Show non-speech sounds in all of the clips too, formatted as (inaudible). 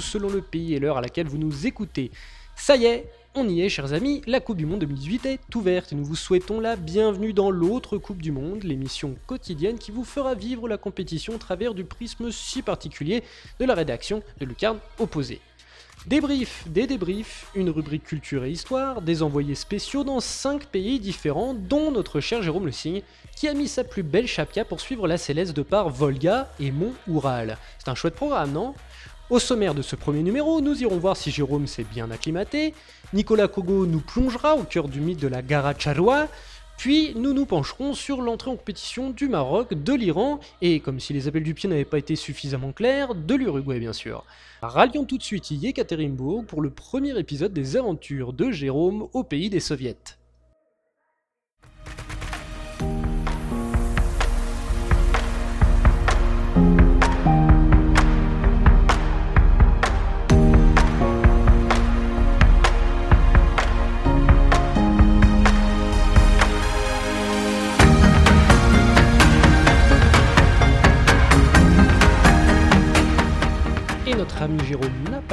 selon le pays et l'heure à laquelle vous nous écoutez. Ça y est, on y est chers amis, la Coupe du Monde 2018 est ouverte et nous vous souhaitons la bienvenue dans l'autre Coupe du Monde, l'émission quotidienne qui vous fera vivre la compétition au travers du prisme si particulier de la rédaction de Lucarne Opposé. Débrief, des débriefs, une rubrique culture et histoire, des envoyés spéciaux dans 5 pays différents, dont notre cher Jérôme Le Signe, qui a mis sa plus belle chapia pour suivre la Céleste de par Volga et Mont Oural. C'est un chouette programme, non? Au sommaire de ce premier numéro, nous irons voir si Jérôme s'est bien acclimaté, Nicolas Kogo nous plongera au cœur du mythe de la Charwa, puis nous nous pencherons sur l'entrée en compétition du Maroc, de l'Iran, et comme si les appels du pied n'avaient pas été suffisamment clairs, de l'Uruguay bien sûr. Rallions tout de suite Yekaterinbourg pour le premier épisode des aventures de Jérôme au pays des soviets.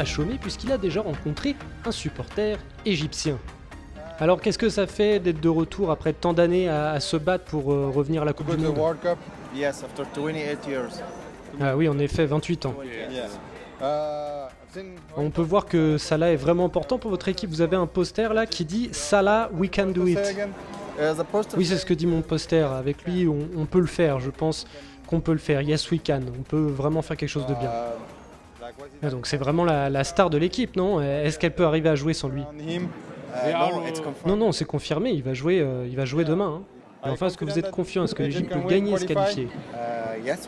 Chômé puisqu'il a déjà rencontré un supporter égyptien. Alors qu'est-ce que ça fait d'être de retour après tant d'années à, se battre pour euh, revenir à la Coupe du Monde? Ah oui, en effet, 28 ans. On peut voir que Salah est vraiment important pour votre équipe. Vous avez un poster là qui dit Salah, we can do it. Oui, c'est ce que dit mon poster. Avec lui, on, peut le faire. Je pense qu'on peut le faire. Yes, we can. On peut vraiment faire quelque chose de bien. Ah, donc c'est vraiment la, star de l'équipe, non? Est-ce qu'elle peut arriver à jouer sans lui? Non, non, c'est confirmé, il va jouer, euh, il va jouer demain. Hein. enfin, est-ce que vous êtes confiant? Est-ce que l'Égypte peut gagner et se qualifier?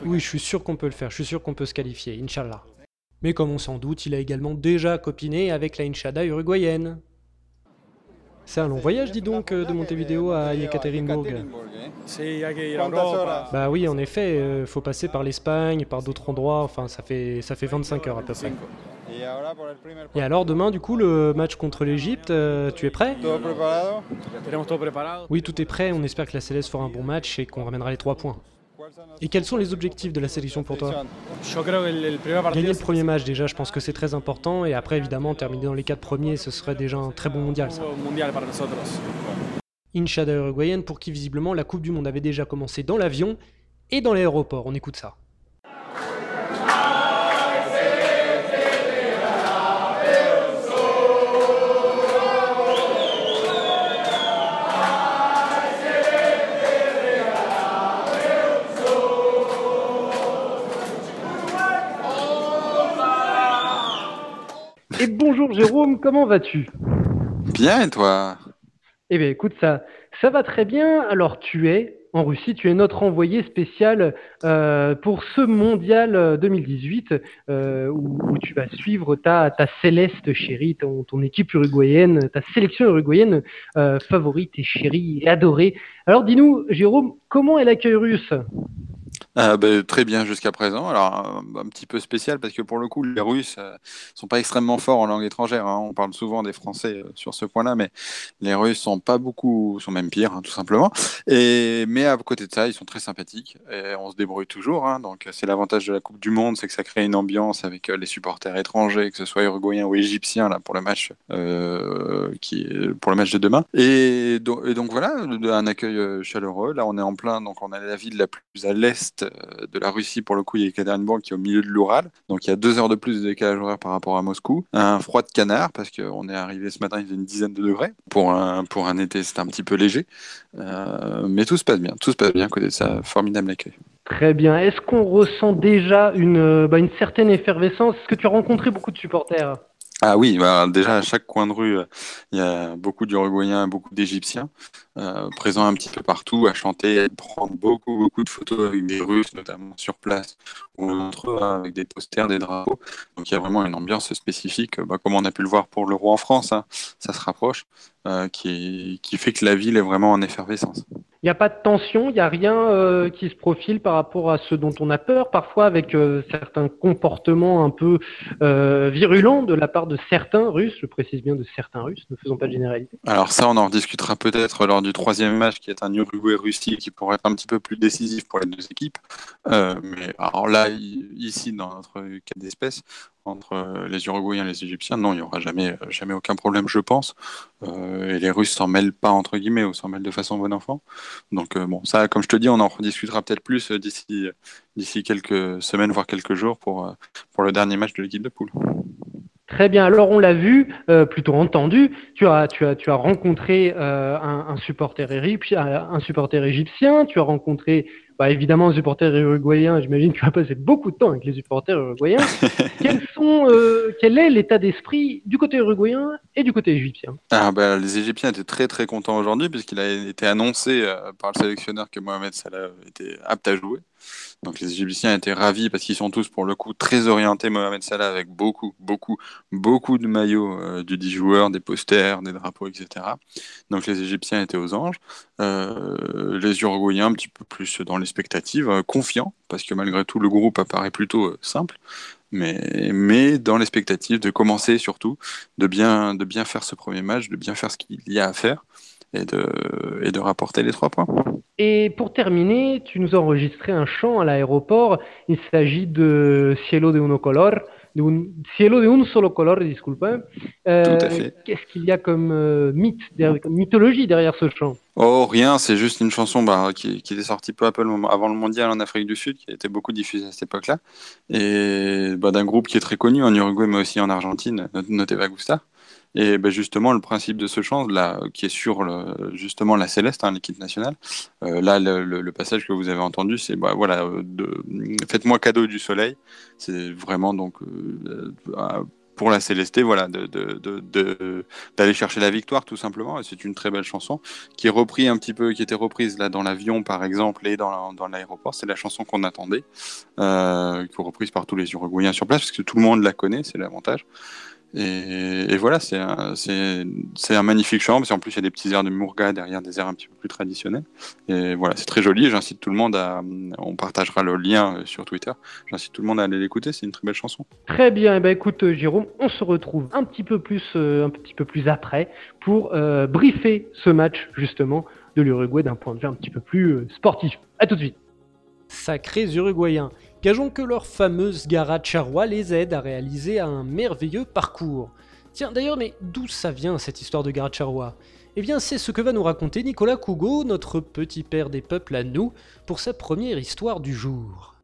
Oui, je suis sûr qu'on peut le faire, je suis sûr qu'on peut se qualifier, Inch'Allah. Mais comme on s'en doute, il a également déjà copiné avec la Inchada uruguayenne. C'est un long voyage, dis donc, euh, de Montevideo à Yekaterinbourg. Bah oui, en effet, il euh, faut passer par l'Espagne, par d'autres endroits, enfin ça fait, ça fait 25 heures à peu près. Et alors demain, du coup, le match contre l'Egypte, euh, tu es prêt? Oui, tout est prêt, on espère que la Céleste fera un bon match et qu'on ramènera les 3 points. Et quels sont les objectifs de la sélection pour toi? Gagner le premier match déjà, je pense que c'est très important. Et après, évidemment, terminer dans les quatre premiers, ce serait déjà un très bon mondial. Ça. Inchada uruguayenne pour qui visiblement la Coupe du Monde avait déjà commencé dans l'avion et dans l'aéroport. On écoute ça. Et bonjour Jérôme, comment vas-tu? Bien et toi? Eh bien écoute, ça, ça va très bien. Alors tu es en Russie, tu es notre envoyé spécial euh, pour ce mondial 2018 euh, où, tu vas suivre ta, ta céleste chérie, ton, ton équipe uruguayenne, ta sélection uruguayenne euh, favorite et chérie et adorée. Alors dis-nous, Jérôme, comment est l'accueil russe? Euh, ben, très bien jusqu'à présent. Alors, un, petit peu spécial parce que pour le coup, les Russes euh, sont pas extrêmement forts en langue étrangère. Hein. On parle souvent des Français euh, sur ce point-là, mais les Russes sont pas beaucoup, sont même pires, hein, tout simplement. Mais à côté de ça, ils sont très sympathiques et on se débrouille toujours. Hein. Donc, c'est l'avantage de la Coupe du Monde, c'est que ça crée une ambiance avec les supporters étrangers, que ce soit uruguayens ou égyptiens, là, pour le match, qui, pour le match de demain. Et et donc voilà, un accueil chaleureux. Là, on est en plein, donc on est la ville la plus à l'est euh, de la Russie, pour le coup, il y a Ekaterinbourg qui est au milieu de l'Oural. Donc il y a deux heures de plus de décalage horaire par rapport à Moscou. Un froid de canard, parce qu'on est arrivé ce matin, il faisait une dizaine de degrés. Pour un, pour un été, c'est un petit peu léger. Euh, mais tout se passe bien. Tout se passe bien côté de ça. Formidable accueil. Très bien. Est-ce qu'on ressent déjà une, bah, une certaine effervescence? Est-ce que tu as rencontré beaucoup de supporters ah oui, bah, déjà à chaque coin de rue, euh, il y a beaucoup d'Uruguayens, beaucoup d'Égyptiens euh, présents un petit peu partout, à chanter, à prendre beaucoup, beaucoup de photos avec des Russes, notamment sur place, ou entre eux, avec des posters, des drapeaux. Donc il y a vraiment une ambiance spécifique, bah, comme on a pu le voir pour l'Euro en France, hein, ça se rapproche, euh, qui, qui fait que la ville est vraiment en effervescence. Il n'y a pas de tension, il n'y a rien euh, qui se profile par rapport à ce dont on a peur, parfois avec certains comportements un peu virulents de la part de certains Russes, je précise bien de certains Russes, ne faisons pas de généralité. Alors ça, on en discutera peut-être lors du troisième match qui est un Uruguay-Russie qui pourrait être un petit peu plus décisif pour les deux équipes. mais alors là, ici, dans notre cas d'espèce, entre euh, les Uruguayens et les Égyptiens, non, il n'y aura jamais, euh, jamais aucun problème, je pense. Euh, et les Russes s'en mêlent pas, entre guillemets, ou s'en mêlent de façon bon enfant. Donc, bon, ça, comme je te dis, on en rediscutera peut-être plus d'ici, d'ici quelques semaines, voire quelques jours pour, pour le dernier match de l'équipe de poule. Très bien. Alors on l'a vu, plutôt entendu. Tu as, tu as, tu as rencontré un, supporter un supporter égyptien. Tu as rencontré bah, évidemment, les supporters uruguayens, j'imagine que tu vas passer beaucoup de temps avec les supporters uruguayens. (laughs) sont, euh, quel est l'état d'esprit du côté uruguayen et du côté égyptien? Ah, bah, Les Égyptiens étaient très très contents aujourd'hui puisqu'il a été annoncé euh, par le sélectionneur que Mohamed Salah était apte à jouer. Donc les Égyptiens étaient ravis parce qu'ils sont tous pour le coup très orientés Mohamed Salah avec beaucoup, beaucoup, beaucoup de maillots euh, du 10 joueurs, des posters, des drapeaux, etc. Donc les Égyptiens étaient aux anges. Euh, les Uruguayens un petit peu plus dans l'expectative, euh, confiants parce que malgré tout le groupe apparaît plutôt simple. Mais, mais dans l'expectative de commencer surtout, de bien, de bien faire ce premier match, de bien faire ce qu'il y a à faire et de, et de rapporter les trois points. Et pour terminer, tu nous as enregistré un chant à l'aéroport. Il s'agit de Cielo de uno color, de un, Cielo de un solo color, disculpa. Euh, Qu'est-ce qu'il y a comme euh, mythe, comme mythologie derrière ce chant? Oh, rien, c'est juste une chanson bah, qui, qui, est sortie peu à peu avant le mondial en Afrique du Sud, qui a été beaucoup diffusée à cette époque-là, et bah, d'un groupe qui est très connu en Uruguay, mais aussi en Argentine, Noteva Gusta. Et ben justement, le principe de ce chant, qui est sur justement la Céleste, hein, l'équipe nationale, euh, là, le, passage que vous avez entendu, c'est bah, voilà, de, faites-moi cadeau du soleil. C'est vraiment donc euh, pour la Célesté, voilà, d'aller chercher la victoire tout simplement. C'est une très belle chanson qui est reprise un petit peu, qui était reprise là dans l'avion par exemple et dans, l'aéroport. C'est la chanson qu'on attendait, euh, qui est reprise par tous les Uruguayens sur place parce que tout le monde la connaît, c'est l'avantage. Et, voilà, c'est un, un, magnifique chant, parce qu'en plus il y a des petits airs de Mourga derrière, des airs un petit peu plus traditionnels. Et voilà, c'est très joli, j'incite tout le monde à... On partagera le lien euh, sur Twitter, j'incite tout le monde à aller l'écouter, c'est une très belle chanson. Très bien, et eh ben, écoute euh, Jérôme, on se retrouve un petit peu plus, euh, un petit peu plus après pour briefer ce match justement de l'Uruguay d'un point de vue un petit peu plus sportif. A tout de suite. Sacrés Uruguayens. Gageons que leur fameuse Gara Charwa les aide à réaliser un merveilleux parcours. Tiens, d'ailleurs, mais d'où ça vient cette histoire de Gara Charwa? Eh bien, c'est ce que va nous raconter Nicolas Cougo, notre petit père des peuples à nous, pour sa première histoire du jour.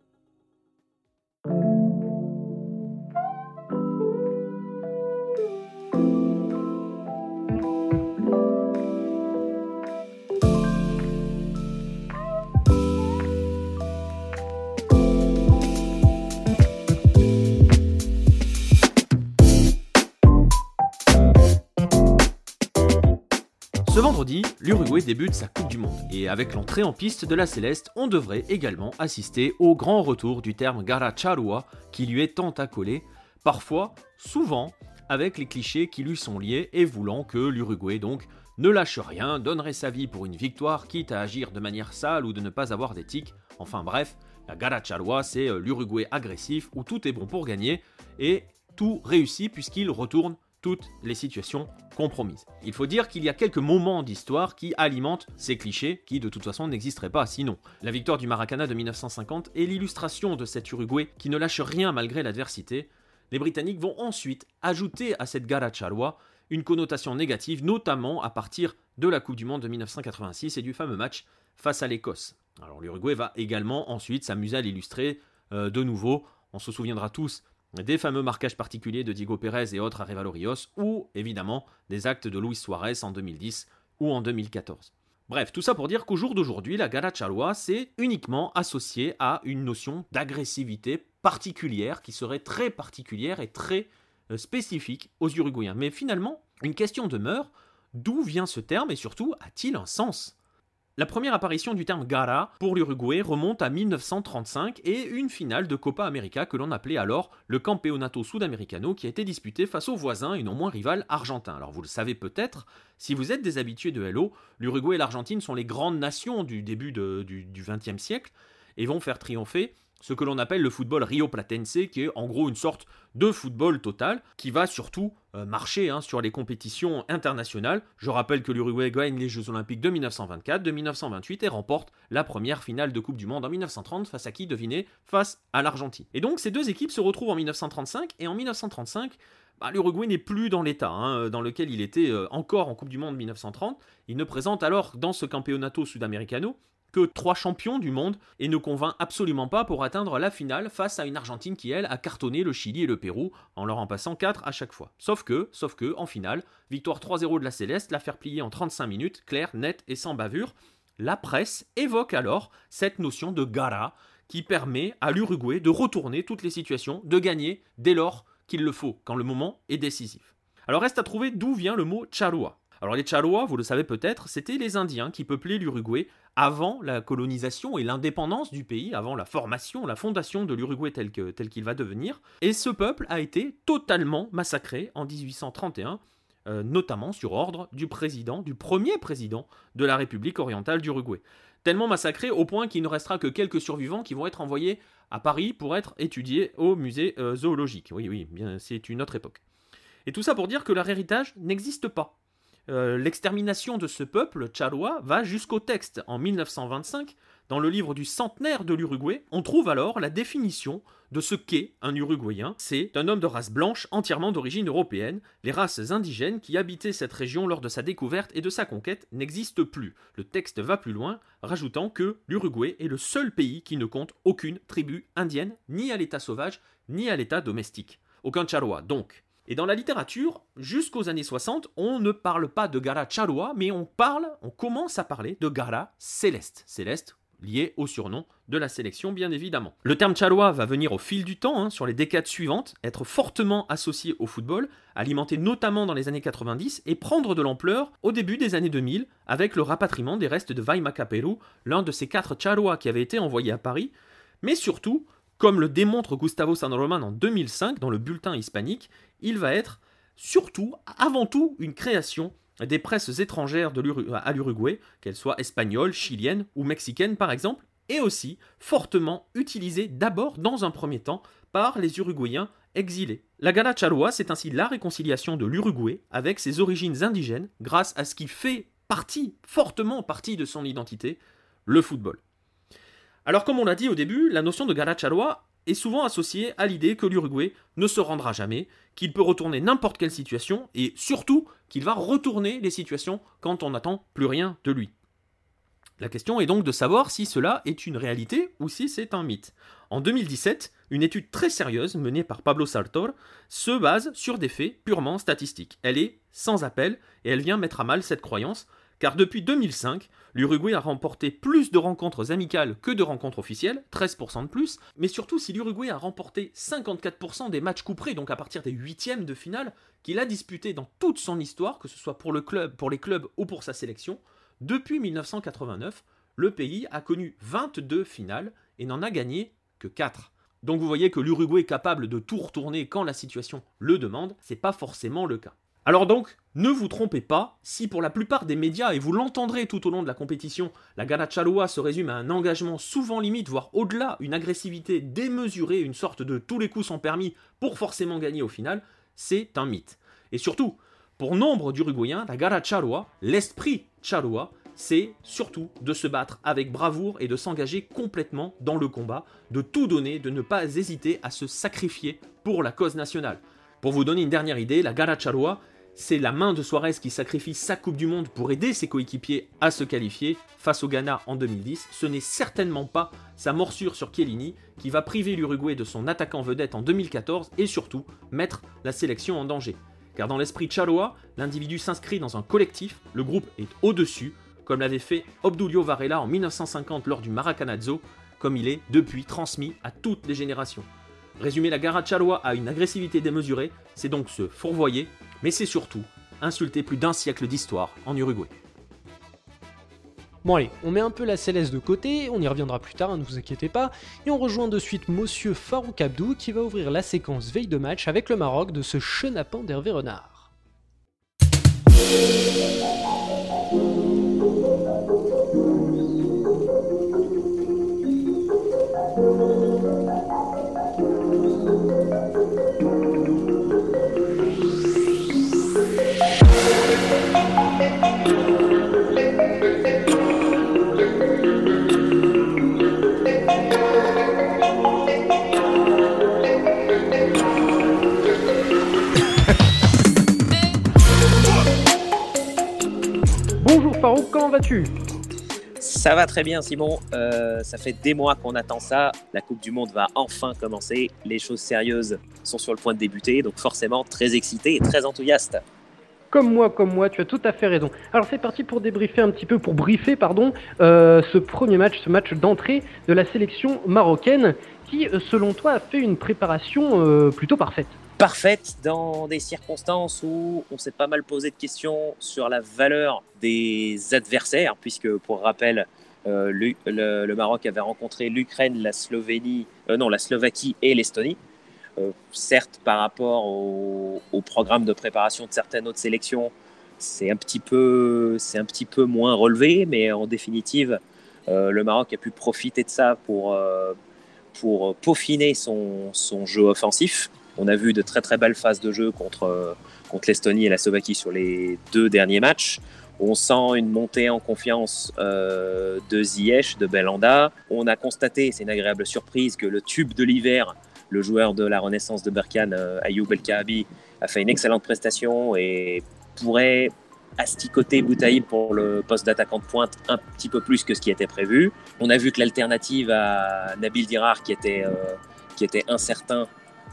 Vendredi, l'Uruguay débute sa Coupe du Monde et avec l'entrée en piste de la Céleste, on devrait également assister au grand retour du terme Garacharua qui lui est tant accolé, parfois, souvent, avec les clichés qui lui sont liés et voulant que l'Uruguay donc ne lâche rien, donnerait sa vie pour une victoire, quitte à agir de manière sale ou de ne pas avoir d'éthique. Enfin bref, la Garacharua c'est euh, l'Uruguay agressif où tout est bon pour gagner et tout réussit puisqu'il retourne toutes les situations compromises. Il faut dire qu'il y a quelques moments d'histoire qui alimentent ces clichés qui de toute façon n'existeraient pas sinon. La victoire du Maracana de 1950 est l'illustration de cet Uruguay qui ne lâche rien malgré l'adversité. Les Britanniques vont ensuite ajouter à cette Garachalwa une connotation négative, notamment à partir de la Coupe du Monde de 1986 et du fameux match face à l'Écosse. Alors l'Uruguay va également ensuite s'amuser à l'illustrer euh, de nouveau. On se souviendra tous des fameux marquages particuliers de Diego Pérez et autres à Rios, ou évidemment des actes de Luis Suarez en 2010 ou en 2014. Bref, tout ça pour dire qu'au jour d'aujourd'hui, la Garachalwa c'est uniquement associé à une notion d'agressivité particulière qui serait très particulière et très euh, spécifique aux Uruguayens. Mais finalement, une question demeure, d'où vient ce terme et surtout a-t-il un sens? La première apparition du terme Gara pour l'Uruguay remonte à 1935 et une finale de Copa América que l'on appelait alors le Campeonato Sudamericano qui a été disputé face aux voisins et non moins rival argentin. Alors vous le savez peut-être, si vous êtes des habitués de Hello, l'Uruguay et l'Argentine sont les grandes nations du début du XXe siècle et vont faire triompher ce que l'on appelle le football Rio Platense, qui est en gros une sorte de football total, qui va surtout euh, marcher hein, sur les compétitions internationales. Je rappelle que l'Uruguay gagne les Jeux Olympiques de 1924, de 1928 et remporte la première finale de Coupe du Monde en 1930 face à qui devinez Face à l'Argentine. Et donc ces deux équipes se retrouvent en 1935 et en 1935 bah, l'Uruguay n'est plus dans l'état hein, dans lequel il était euh, encore en Coupe du Monde 1930. Il ne présente alors dans ce Campeonato Sudamericano que trois champions du monde et ne convainc absolument pas pour atteindre la finale face à une Argentine qui, elle, a cartonné le Chili et le Pérou en leur en passant 4 à chaque fois. Sauf que, sauf que, en finale, victoire 3-0 de la Céleste, la faire plier en 35 minutes, claire, nette et sans bavure. La presse évoque alors cette notion de gara qui permet à l'Uruguay de retourner toutes les situations, de gagner dès lors qu'il le faut, quand le moment est décisif. Alors reste à trouver d'où vient le mot charua. Alors les Charua, vous le savez peut-être, c'était les Indiens qui peuplaient l'Uruguay avant la colonisation et l'indépendance du pays, avant la formation, la fondation de l'Uruguay tel qu'il va devenir. Et ce peuple a été totalement massacré en 1831, euh, notamment sur ordre du président, du premier président de la République orientale d'Uruguay. Tellement massacré au point qu'il ne restera que quelques survivants qui vont être envoyés à Paris pour être étudiés au musée euh, zoologique. Oui, oui, bien, c'est une autre époque. Et tout ça pour dire que leur héritage n'existe pas. Euh, l'extermination de ce peuple charua va jusqu'au texte. En 1925, dans le livre du centenaire de l'Uruguay, on trouve alors la définition de ce qu'est un Uruguayen. C'est un homme de race blanche entièrement d'origine européenne. Les races indigènes qui habitaient cette région lors de sa découverte et de sa conquête n'existent plus. Le texte va plus loin, rajoutant que l'Uruguay est le seul pays qui ne compte aucune tribu indienne, ni à l'état sauvage, ni à l'état domestique. Aucun charua, donc. Et dans la littérature, jusqu'aux années 60, on ne parle pas de Gara Charua, mais on parle, on commence à parler de Gara Céleste. Céleste, lié au surnom de la sélection, bien évidemment. Le terme Charua va venir au fil du temps, hein, sur les décades suivantes, être fortement associé au football, alimenté notamment dans les années 90 et prendre de l'ampleur au début des années 2000 avec le rapatriement des restes de Vaima Peru, l'un de ces quatre Charua qui avaient été envoyés à Paris, mais surtout comme le démontre Gustavo San Roman en 2005 dans le bulletin hispanique, il va être surtout, avant tout, une création des presses étrangères à l'Uruguay, qu'elles soient espagnoles, chiliennes ou mexicaines par exemple, et aussi fortement utilisé d'abord dans un premier temps par les Uruguayens exilés. La Gala c'est ainsi la réconciliation de l'Uruguay avec ses origines indigènes grâce à ce qui fait partie, fortement partie de son identité, le football. Alors comme on l'a dit au début, la notion de Galacharua est souvent associée à l'idée que l'Uruguay ne se rendra jamais, qu'il peut retourner n'importe quelle situation, et surtout qu'il va retourner les situations quand on n'attend plus rien de lui. La question est donc de savoir si cela est une réalité ou si c'est un mythe. En 2017, une étude très sérieuse menée par Pablo Sartor se base sur des faits purement statistiques. Elle est sans appel et elle vient mettre à mal cette croyance car depuis 2005, l'Uruguay a remporté plus de rencontres amicales que de rencontres officielles, 13% de plus, mais surtout si l'Uruguay a remporté 54% des matchs couperés, donc à partir des huitièmes de finale, qu'il a disputé dans toute son histoire, que ce soit pour le club, pour les clubs ou pour sa sélection, depuis 1989, le pays a connu 22 finales et n'en a gagné que 4. Donc vous voyez que l'Uruguay est capable de tout retourner quand la situation le demande, c'est pas forcément le cas. Alors donc, ne vous trompez pas, si pour la plupart des médias, et vous l'entendrez tout au long de la compétition, la Chalua se résume à un engagement souvent limite, voire au-delà, une agressivité démesurée, une sorte de tous les coups sont permis pour forcément gagner au final, c'est un mythe. Et surtout, pour nombre d'Uruguayens, la Chalua, l'esprit Chalua, c'est surtout de se battre avec bravoure et de s'engager complètement dans le combat, de tout donner, de ne pas hésiter à se sacrifier pour la cause nationale. Pour vous donner une dernière idée, la Charua, c'est la main de Suarez qui sacrifie sa Coupe du Monde pour aider ses coéquipiers à se qualifier face au Ghana en 2010. Ce n'est certainement pas sa morsure sur Chiellini qui va priver l'Uruguay de son attaquant vedette en 2014 et surtout mettre la sélection en danger. Car dans l'esprit Chaloa, l'individu s'inscrit dans un collectif, le groupe est au-dessus, comme l'avait fait Obdulio Varela en 1950 lors du Maracanazo, comme il est depuis transmis à toutes les générations. Résumer la Gara Chaloa à une agressivité démesurée, c'est donc se fourvoyer mais c'est surtout insulter plus d'un siècle d'histoire en Uruguay. Bon allez, on met un peu la céleste de côté, on y reviendra plus tard, hein, ne vous inquiétez pas, et on rejoint de suite Monsieur Farouk Abdou qui va ouvrir la séquence veille de match avec le Maroc de ce chenapan d'Hervé Renard. Vas-tu ça va très bien, Simon. Euh, ça fait des mois qu'on attend ça. La Coupe du Monde va enfin commencer. Les choses sérieuses sont sur le point de débuter, donc forcément très excité et très enthousiaste. Comme moi, comme moi, tu as tout à fait raison. Alors c'est parti pour débriefer un petit peu, pour briefer, pardon, euh, ce premier match, ce match d'entrée de la sélection marocaine, qui, euh, selon toi, a fait une préparation plutôt parfaite parfaite dans des circonstances où on s'est pas mal posé de questions sur la valeur des adversaires, puisque pour rappel, euh, le, Maroc avait rencontré l'Ukraine, la Slovénie, euh, non, la Slovaquie et l'Estonie. Euh, certes, par rapport au, programme de préparation de certaines autres sélections, c'est un petit peu, c'est un petit peu moins relevé, mais en définitive, le Maroc a pu profiter de ça pour, pour peaufiner son, jeu offensif. On a vu de très très belles phases de jeu contre, contre l'Estonie et la Slovaquie sur les deux derniers matchs. On sent une montée en confiance euh, de Ziyech, de Belanda. On a constaté, c'est une agréable surprise, que le tube de l'hiver, le joueur de la renaissance de Berkane, euh, Ayoub El Kaabi, a fait une excellente prestation et pourrait asticoter Boutaïb pour le poste d'attaquant de pointe un petit peu plus que ce qui était prévu. On a vu que l'alternative à Nabil Dirar, qui était, euh, qui était incertain,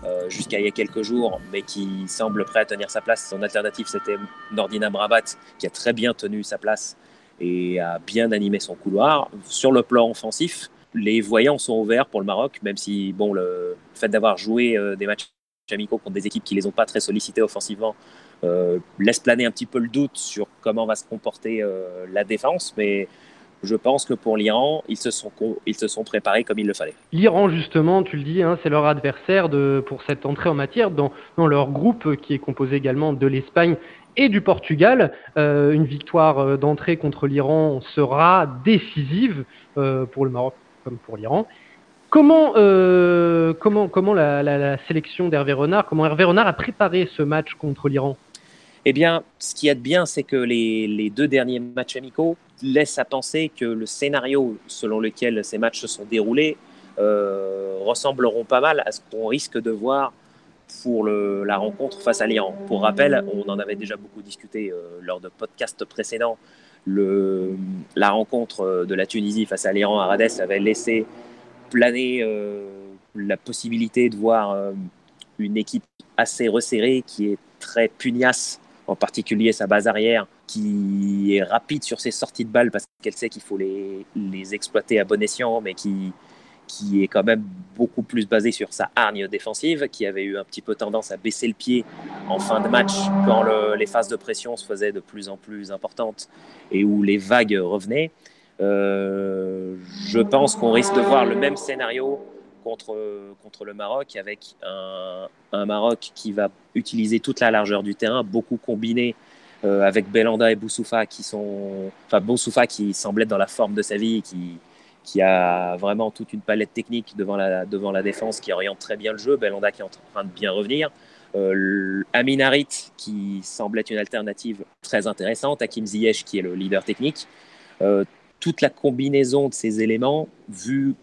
euh, jusqu'à il y a quelques jours, mais qui semble prêt à tenir sa place. Son alternative, c'était Nordina Brabat, qui a très bien tenu sa place et a bien animé son couloir. Sur le plan offensif, les voyants sont ouverts pour le Maroc, même si bon, le fait d'avoir joué euh, des matchs amicaux contre des équipes qui les ont pas très sollicités offensivement laisse planer un petit peu le doute sur comment va se comporter la défense, mais je pense que pour l'Iran, ils se sont, ils se sont préparés comme il le fallait. L'Iran, justement, tu le dis, hein, c'est leur adversaire pour cette entrée en matière dans, leur groupe qui est composé également de l'Espagne et du Portugal. Euh, une victoire euh, d'entrée contre l'Iran sera décisive euh, pour le Maroc comme pour l'Iran. Comment, comment, comment la, la sélection d'Hervé Renard, comment Hervé Renard a préparé ce match contre l'Iran? Eh bien, ce qu'il y de bien, c'est que les, deux derniers matchs amicaux laissent à penser que le scénario selon lequel ces matchs se sont déroulés euh, ressembleront pas mal à ce qu'on risque de voir pour la rencontre face à l'Iran. Pour rappel, on en avait déjà beaucoup discuté euh, lors de podcasts précédents. la rencontre de la Tunisie face à l'Iran à Rades avait laissé planer euh, la possibilité de voir une équipe assez resserrée qui est très pugnace en particulier sa base arrière, qui est rapide sur ses sorties de balles parce qu'elle sait qu'il faut les, les, exploiter à bon escient, mais qui, qui est quand même beaucoup plus basée sur sa hargne défensive, qui avait eu un petit peu tendance à baisser le pied en fin de match quand les phases de pression se faisaient de plus en plus importantes et où les vagues revenaient. Euh, je pense qu'on risque de voir le même scénario contre, contre le Maroc, avec un, un, Maroc qui va utiliser toute la largeur du terrain, beaucoup combiné euh, avec Belanda et Boussoufa qui sont. Enfin, Boussoufa qui semble être dans la forme de sa vie, qui, qui a vraiment toute une palette technique devant la, devant la défense, qui oriente très bien le jeu. Belanda qui est en train de bien revenir. Euh, Amin Harit qui semble être une alternative très intéressante. Hakim Ziyech qui est le leader technique. Euh, toute la combinaison de ces éléments, vu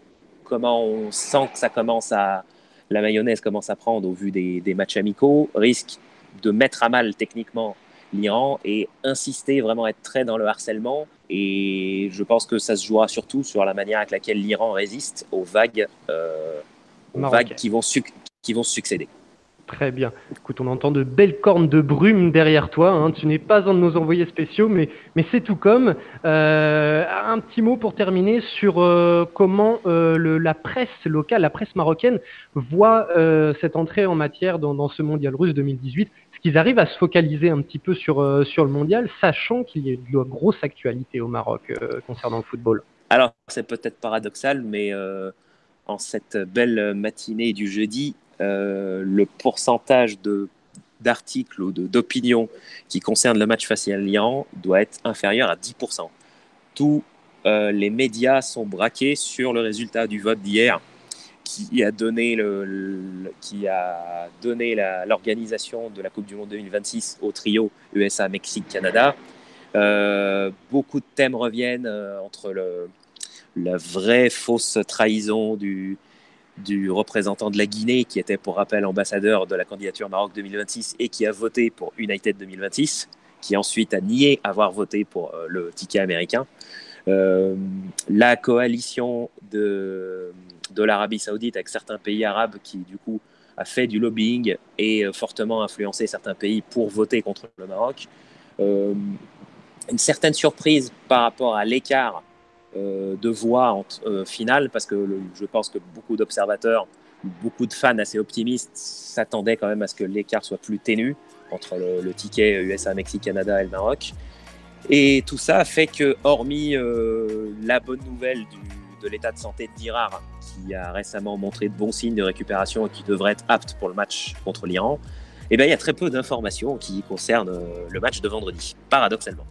comment on sent que ça commence à, la mayonnaise commence à prendre au vu des, matchs amicaux, risque de mettre à mal techniquement l'Iran et insister vraiment à être très dans le harcèlement. Et je pense que ça se jouera surtout sur la manière avec laquelle l'Iran résiste aux vagues, euh, vagues qui, vont qui vont succéder. Très bien. Écoute, on entend de belles cornes de brume derrière toi. Hein. Tu n'es pas un de nos envoyés spéciaux, mais, mais c'est tout comme. Euh, un petit mot pour terminer sur euh, comment euh, la presse locale, la presse marocaine, voit cette entrée en matière dans, ce mondial russe 2018. Est-ce qu'ils arrivent à se focaliser un petit peu sur, sur le mondial, sachant qu'il y a de grosse actualité au Maroc concernant le football? Alors, c'est peut-être paradoxal, mais en cette belle matinée du jeudi, le pourcentage de d'articles ou d'opinions qui concernent le match face à l'Iran doit être inférieur à 10%. Tous euh, les médias sont braqués sur le résultat du vote d'hier qui a donné le, qui a donné l'organisation de la Coupe du Monde 2026 au trio USA Mexique Canada. Euh, beaucoup de thèmes reviennent entre le, la vraie fausse trahison du, du représentant de la Guinée, qui était pour rappel ambassadeur de la candidature Maroc 2026 et qui a voté pour United 2026, qui ensuite a nié avoir voté pour le ticket américain. la coalition de, de l'Arabie saoudite avec certains pays arabes qui, du coup, a fait du lobbying et fortement influencé certains pays pour voter contre le Maroc. une certaine surprise par rapport à l'écart de voix finale, parce que je pense que beaucoup d'observateurs beaucoup de fans assez optimistes s'attendaient quand même à ce que l'écart soit plus ténu entre le, ticket USA, Mexique, Canada et le Maroc. Et tout ça fait que, hormis euh, la bonne nouvelle de l'état de santé de Dirar, qui a récemment montré de bons signes de récupération et qui devrait être apte pour le match contre l'Iran, eh bien, il y a très peu d'informations qui concernent euh, le match de vendredi, paradoxalement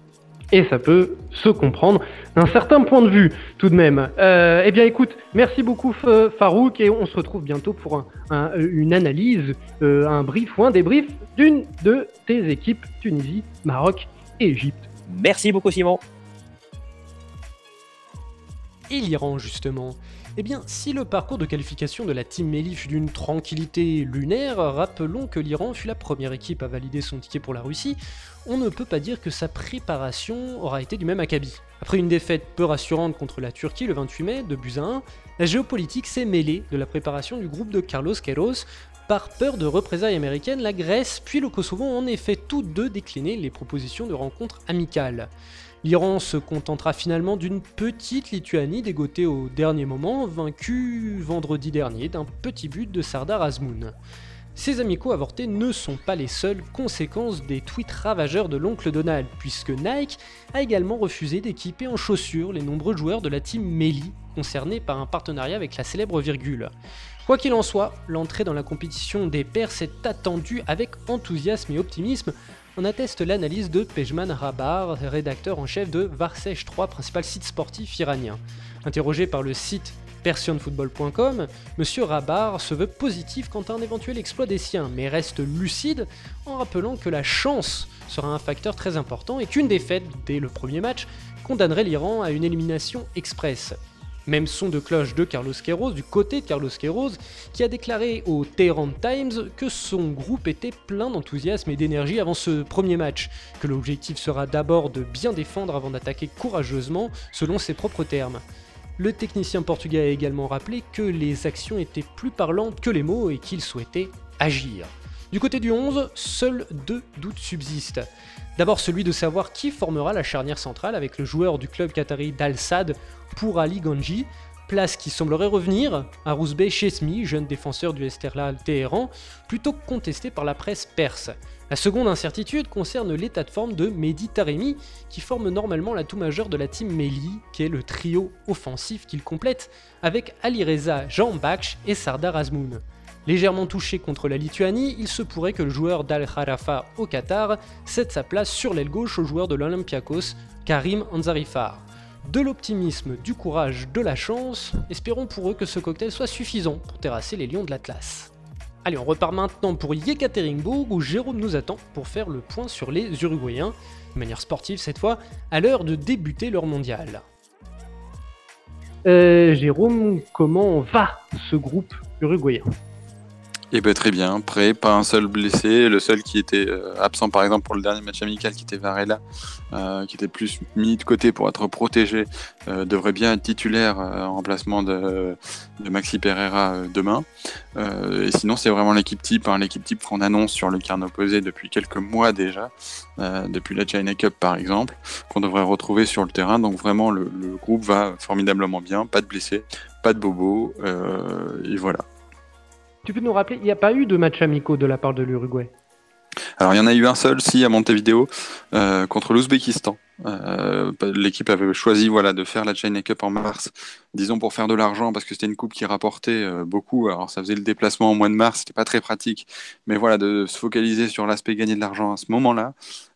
et ça peut se comprendre d'un certain point de vue tout de même. Euh, eh bien écoute, merci beaucoup Farouk et on se retrouve bientôt pour une analyse, euh, un brief ou un débrief d'une de tes équipes Tunisie, Maroc et Égypte. Merci beaucoup Simon. Et l'Iran justement. Eh bien, si le parcours de qualification de la Team Melli fut d'une tranquillité lunaire, rappelons que l'Iran fut la première équipe à valider son ticket pour la Russie, on ne peut pas dire que sa préparation aura été du même acabit. Après une défaite peu rassurante contre la Turquie le 28 mai, de buts à 1, la géopolitique s'est mêlée de la préparation du groupe de Carlos Queiroz. Par peur de représailles américaines, la Grèce puis le Kosovo ont en effet tous deux décliné les propositions de rencontres amicales. L'Iran se contentera finalement d'une petite Lituanie dégotée au dernier moment, vaincue vendredi dernier d'un petit but de Sardar Azmoun. Ces amicaux avortés ne sont pas les seules conséquences des tweets ravageurs de l'oncle Donald, puisque Nike a également refusé d'équiper en chaussures les nombreux joueurs de la team Melly, concernés par un partenariat avec la célèbre virgule. Quoi qu'il en soit, l'entrée dans la compétition des pairs s'est attendue avec enthousiasme et optimisme, on atteste l'analyse de Pejman Rabar, rédacteur en chef de Varsech 3, principal site sportif iranien. Interrogé par le site persianfootball.com, M. Rabar se veut positif quant à un éventuel exploit des siens, mais reste lucide en rappelant que la chance sera un facteur très important et qu'une défaite dès le premier match condamnerait l'Iran à une élimination express. Même son de cloche de Carlos Queiroz, du côté de Carlos Queiroz, qui a déclaré au Tehran Times que son groupe était plein d'enthousiasme et d'énergie avant ce premier match, que l'objectif sera d'abord de bien défendre avant d'attaquer courageusement, selon ses propres termes. Le technicien portugais a également rappelé que les actions étaient plus parlantes que les mots et qu'il souhaitait agir. Du côté du 11, seuls deux doutes subsistent. D'abord celui de savoir qui formera la charnière centrale avec le joueur du club qatari d'Al-Sad pour Ali Ganji, place qui semblerait revenir à Rouzbeh Chesmi, jeune défenseur du Esterlal Téhéran, plutôt contesté par la presse perse. La seconde incertitude concerne l'état de forme de Mehdi Taremi, qui forme normalement l'atout majeur de la team Meli, qui est le trio offensif qu'il complète, avec Ali Reza, Jean Baksh et Sardar Azmoun. Légèrement touché contre la Lituanie, il se pourrait que le joueur d'Al Kharafa au Qatar cède sa place sur l'aile gauche au joueur de l'Olympiakos, Karim Anzarifar de l'optimisme, du courage, de la chance, espérons pour eux que ce cocktail soit suffisant pour terrasser les lions de l'Atlas. Allez, on repart maintenant pour Yekaterinbourg où Jérôme nous attend pour faire le point sur les Uruguayens, de manière sportive cette fois, à l'heure de débuter leur mondial. Euh, Jérôme, comment va ce groupe uruguayen? Eh ben, très bien, prêt, pas un seul blessé. Le seul qui était euh, absent, par exemple, pour le dernier match amical, qui était Varela, euh, qui était plus mis de côté pour être protégé, euh, devrait bien être titulaire en remplacement de, Maxi Pereira demain. et sinon, c'est vraiment l'équipe type, hein, l'équipe type qu'on annonce sur le carnet opposé depuis quelques mois déjà, depuis la China Cup par exemple, qu'on devrait retrouver sur le terrain. Donc vraiment, le groupe va formidablement bien, pas de blessés, pas de bobos, et voilà. Tu peux nous rappeler, il n'y a pas eu de match amicaux de la part de l'Uruguay? Alors il y en a eu un seul, si, à Montevideo, euh, contre l'Ouzbékistan. Euh, l'équipe avait choisi voilà, de faire la China Cup en mars, disons pour faire de l'argent, parce que c'était une coupe qui rapportait euh, beaucoup. Alors ça faisait le déplacement au mois de mars, c'était pas très pratique, mais voilà, de se focaliser sur l'aspect gagner de l'argent à ce moment-là.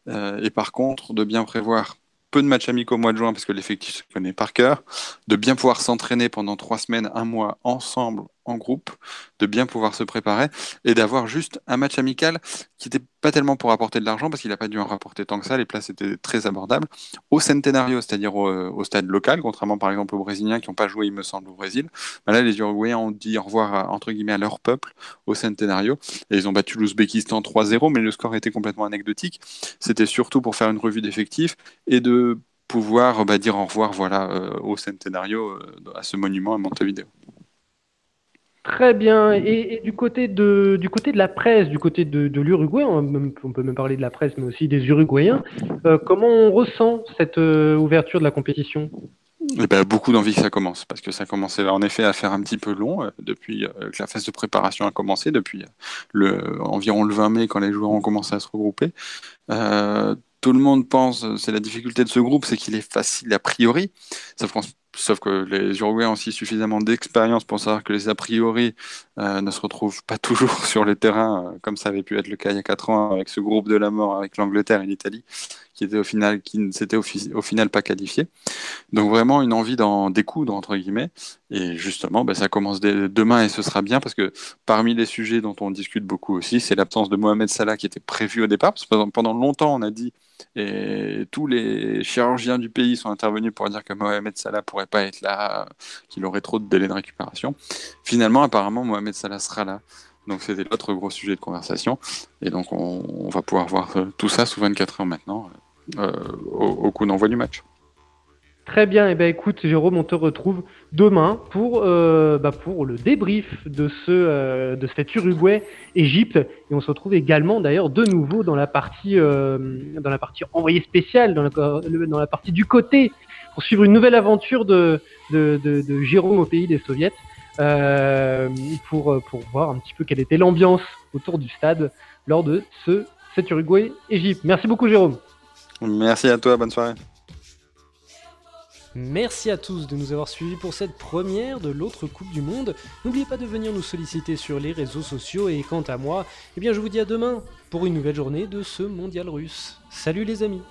et par contre, de bien prévoir peu de matchs amicaux au mois de juin, parce que l'effectif se connaît par cœur, de bien pouvoir s'entraîner pendant trois semaines, un mois ensemble en groupe, de bien pouvoir se préparer et d'avoir juste un match amical qui n'était pas tellement pour apporter de l'argent parce qu'il n'a pas dû en rapporter tant que ça, les places étaient très abordables, au Centenario, c'est-à-dire au, stade local, contrairement par exemple aux Brésiliens qui n'ont pas joué, il me semble, au Brésil. Ben là, les Uruguayens ont dit au revoir à, entre guillemets à leur peuple au Centenario et ils ont battu l'Ouzbékistan 3-0, mais le score était complètement anecdotique. C'était surtout pour faire une revue d'effectifs et de pouvoir bah, dire au revoir voilà, euh, au Centenario, euh, à ce monument à Montevideo. Très bien. Et, du, côté de, du côté de la presse, du côté de, l'Uruguay, on, peut même parler de la presse, mais aussi des Uruguayens, euh, comment on ressent cette ouverture de la compétition? Eh ben, beaucoup d'envie que ça commence, parce que ça commençait en effet à faire un petit peu long depuis que la phase de préparation a commencé, depuis le, environ le 20 mai quand les joueurs ont commencé à se regrouper tout le monde pense, c'est la difficulté de ce groupe, c'est qu'il est facile a priori. Sauf, que les Uruguayens ont aussi suffisamment d'expérience pour savoir que les a priori euh, ne se retrouvent pas (laughs) toujours sur les terrains, euh, comme ça avait pu être le cas il y a 4 ans avec ce groupe de la mort, avec l'Angleterre et l'Italie, qui était au final, qui ne s'était au, final pas qualifié. Donc vraiment une envie d'en découdre entre guillemets. Et justement, ben, ça commence demain et ce sera bien parce que parmi les sujets dont on discute beaucoup aussi, c'est l'absence de Mohamed Salah qui était prévu au départ. Parce que pendant longtemps, on a dit et tous les chirurgiens du pays sont intervenus pour dire que Mohamed Salah pourrait pas être là, qu'il aurait trop de délais de récupération. Finalement, apparemment, Mohamed Salah sera là. Donc c'était l'autre gros sujet de conversation. Et donc on, va pouvoir voir tout ça sous 24 heures maintenant, euh, au coup d'envoi du match. Très bien, et eh ben écoute Jérôme, on te retrouve demain pour, euh, bah, pour le débrief de, ce, euh, de cet Uruguay-Égypte. Et on se retrouve également d'ailleurs de nouveau dans la partie, euh, dans la partie envoyée spéciale, dans la, dans la partie du côté, pour suivre une nouvelle aventure de, de, de, Jérôme au pays des soviets, pour, pour voir un petit peu quelle était l'ambiance autour du stade lors de ce, cet Uruguay-Égypte. Merci beaucoup Jérôme. Merci à toi, bonne soirée. Merci à tous de nous avoir suivis pour cette première de l'autre Coupe du Monde. N'oubliez pas de venir nous solliciter sur les réseaux sociaux et quant à moi, eh bien je vous dis à demain pour une nouvelle journée de ce mondial russe. Salut les amis